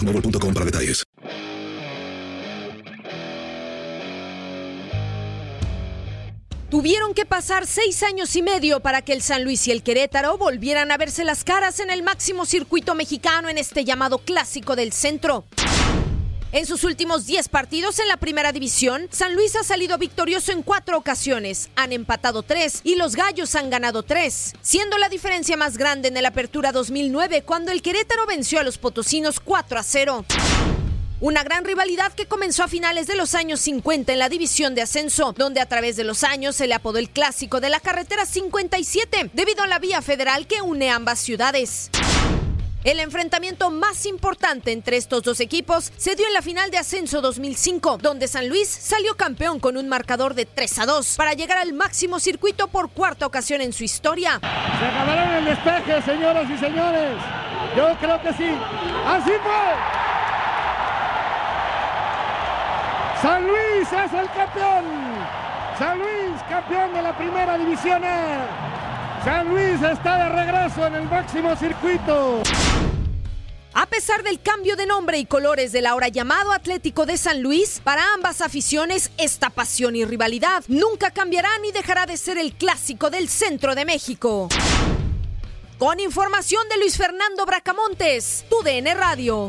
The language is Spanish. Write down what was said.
boostmobile.com para detalles. Tuvieron que pasar seis años y medio para que el San Luis y el Querétaro volvieran a verse las caras en el máximo circuito mexicano en este llamado clásico del centro. En sus últimos 10 partidos en la primera división, San Luis ha salido victorioso en cuatro ocasiones, han empatado tres y los Gallos han ganado tres, siendo la diferencia más grande en el Apertura 2009 cuando el Querétaro venció a los potosinos 4 a 0. Una gran rivalidad que comenzó a finales de los años 50 en la división de ascenso, donde a través de los años se le apodó el clásico de la carretera 57, debido a la vía federal que une ambas ciudades. El enfrentamiento más importante entre estos dos equipos se dio en la final de Ascenso 2005, donde San Luis salió campeón con un marcador de 3 a 2 para llegar al máximo circuito por cuarta ocasión en su historia. Se acabaron el despeje, señoras y señores. Yo creo que sí. Así fue. San Luis es el campeón. San Luis, campeón de la primera división A. San Luis está de regreso en el máximo circuito. A pesar del cambio de nombre y colores del ahora llamado Atlético de San Luis, para ambas aficiones esta pasión y rivalidad nunca cambiará ni dejará de ser el clásico del centro de México. Con información de Luis Fernando Bracamontes, tu DN Radio.